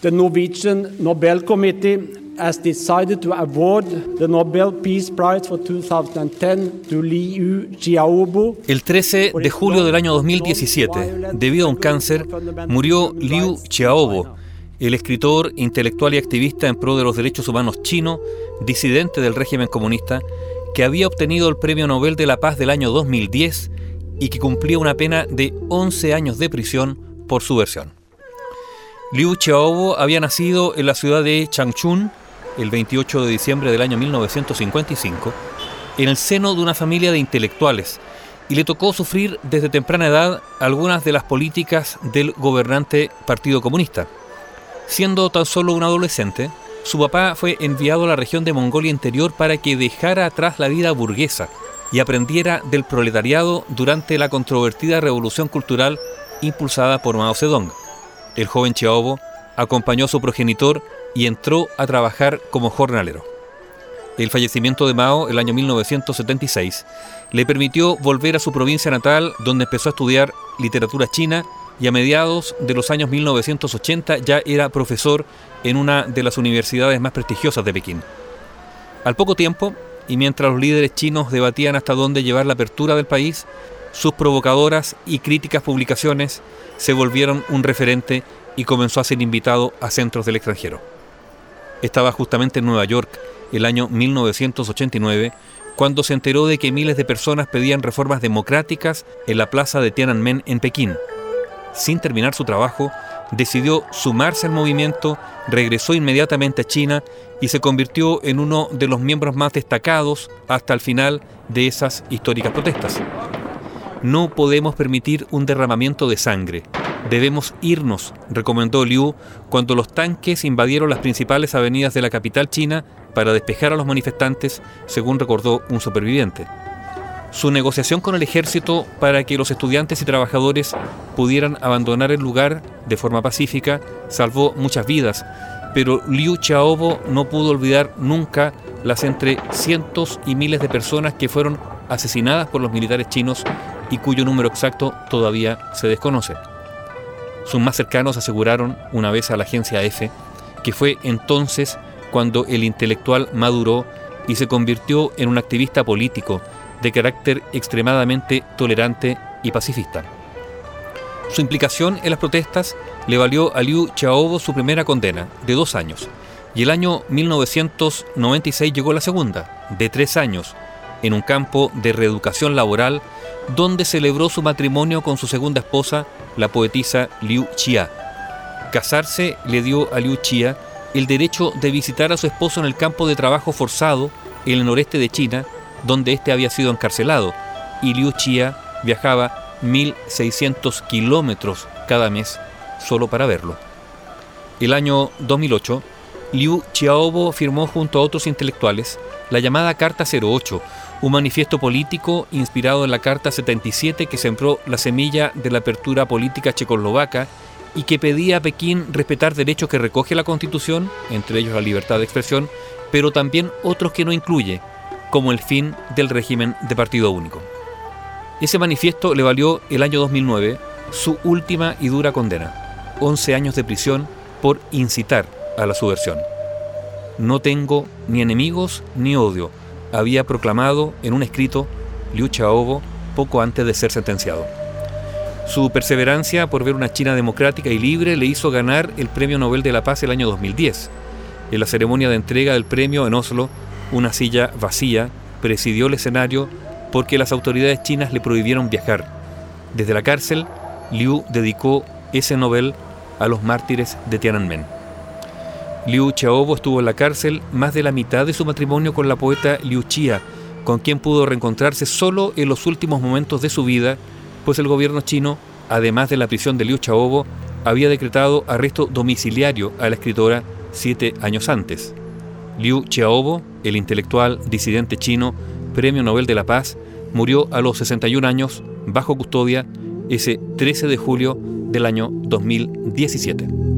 The Norwegian Nobel Committee has decided to award the Nobel Peace Prize for 2010 to Liu Xiaobo. El 13 de julio del año 2017, debido a un cáncer, murió Liu Xiaobo, el escritor, intelectual y activista en pro de los derechos humanos chino, disidente del régimen comunista, que había obtenido el Premio Nobel de la Paz del año 2010 y que cumplía una pena de 11 años de prisión por su versión. Liu Xiaobo había nacido en la ciudad de Changchun el 28 de diciembre del año 1955 en el seno de una familia de intelectuales y le tocó sufrir desde temprana edad algunas de las políticas del gobernante Partido Comunista. Siendo tan solo un adolescente, su papá fue enviado a la región de Mongolia Interior para que dejara atrás la vida burguesa y aprendiera del proletariado durante la controvertida revolución cultural impulsada por Mao Zedong. El joven Xiaobo acompañó a su progenitor y entró a trabajar como jornalero. El fallecimiento de Mao el año 1976 le permitió volver a su provincia natal donde empezó a estudiar literatura china y a mediados de los años 1980 ya era profesor en una de las universidades más prestigiosas de Pekín. Al poco tiempo, y mientras los líderes chinos debatían hasta dónde llevar la apertura del país, sus provocadoras y críticas publicaciones se volvieron un referente y comenzó a ser invitado a centros del extranjero. Estaba justamente en Nueva York el año 1989 cuando se enteró de que miles de personas pedían reformas democráticas en la plaza de Tiananmen en Pekín. Sin terminar su trabajo, decidió sumarse al movimiento, regresó inmediatamente a China y se convirtió en uno de los miembros más destacados hasta el final de esas históricas protestas. No podemos permitir un derramamiento de sangre. Debemos irnos, recomendó Liu cuando los tanques invadieron las principales avenidas de la capital china para despejar a los manifestantes, según recordó un superviviente. Su negociación con el ejército para que los estudiantes y trabajadores pudieran abandonar el lugar de forma pacífica salvó muchas vidas, pero Liu Xiaobo no pudo olvidar nunca las entre cientos y miles de personas que fueron asesinadas por los militares chinos y cuyo número exacto todavía se desconoce. Sus más cercanos aseguraron una vez a la agencia EFE que fue entonces cuando el intelectual maduró y se convirtió en un activista político de carácter extremadamente tolerante y pacifista. Su implicación en las protestas le valió a Liu Xiaobo su primera condena, de dos años, y el año 1996 llegó la segunda, de tres años, en un campo de reeducación laboral donde celebró su matrimonio con su segunda esposa, la poetisa Liu Xia. Casarse le dio a Liu Xia el derecho de visitar a su esposo en el campo de trabajo forzado en el noreste de China donde éste había sido encarcelado, y Liu Xia viajaba 1.600 kilómetros cada mes solo para verlo. El año 2008, Liu Xiaobo firmó junto a otros intelectuales la llamada Carta 08, un manifiesto político inspirado en la Carta 77 que sembró la semilla de la apertura política checoslovaca y que pedía a Pekín respetar derechos que recoge la Constitución, entre ellos la libertad de expresión, pero también otros que no incluye, como el fin del régimen de partido único. Ese manifiesto le valió el año 2009 su última y dura condena, 11 años de prisión por incitar a la subversión. No tengo ni enemigos ni odio, había proclamado en un escrito Liu Xiaobo poco antes de ser sentenciado. Su perseverancia por ver una China democrática y libre le hizo ganar el Premio Nobel de la Paz el año 2010. En la ceremonia de entrega del premio en Oslo, una silla vacía presidió el escenario porque las autoridades chinas le prohibieron viajar. Desde la cárcel, Liu dedicó ese Nobel a los mártires de Tiananmen. Liu Xiaobo estuvo en la cárcel más de la mitad de su matrimonio con la poeta Liu Xia, con quien pudo reencontrarse solo en los últimos momentos de su vida, pues el gobierno chino, además de la prisión de Liu Xiaobo, había decretado arresto domiciliario a la escritora siete años antes. Liu Xiaobo, el intelectual disidente chino, Premio Nobel de la Paz, murió a los 61 años bajo custodia ese 13 de julio del año 2017.